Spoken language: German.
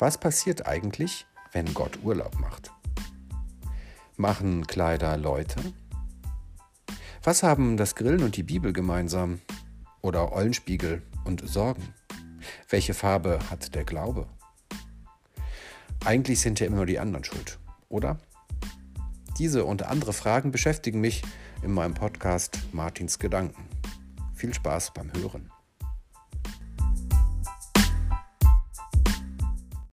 Was passiert eigentlich, wenn Gott Urlaub macht? Machen Kleider Leute? Was haben das Grillen und die Bibel gemeinsam? Oder Eulenspiegel und Sorgen? Welche Farbe hat der Glaube? Eigentlich sind ja immer nur die anderen schuld, oder? Diese und andere Fragen beschäftigen mich in meinem Podcast Martins Gedanken. Viel Spaß beim Hören.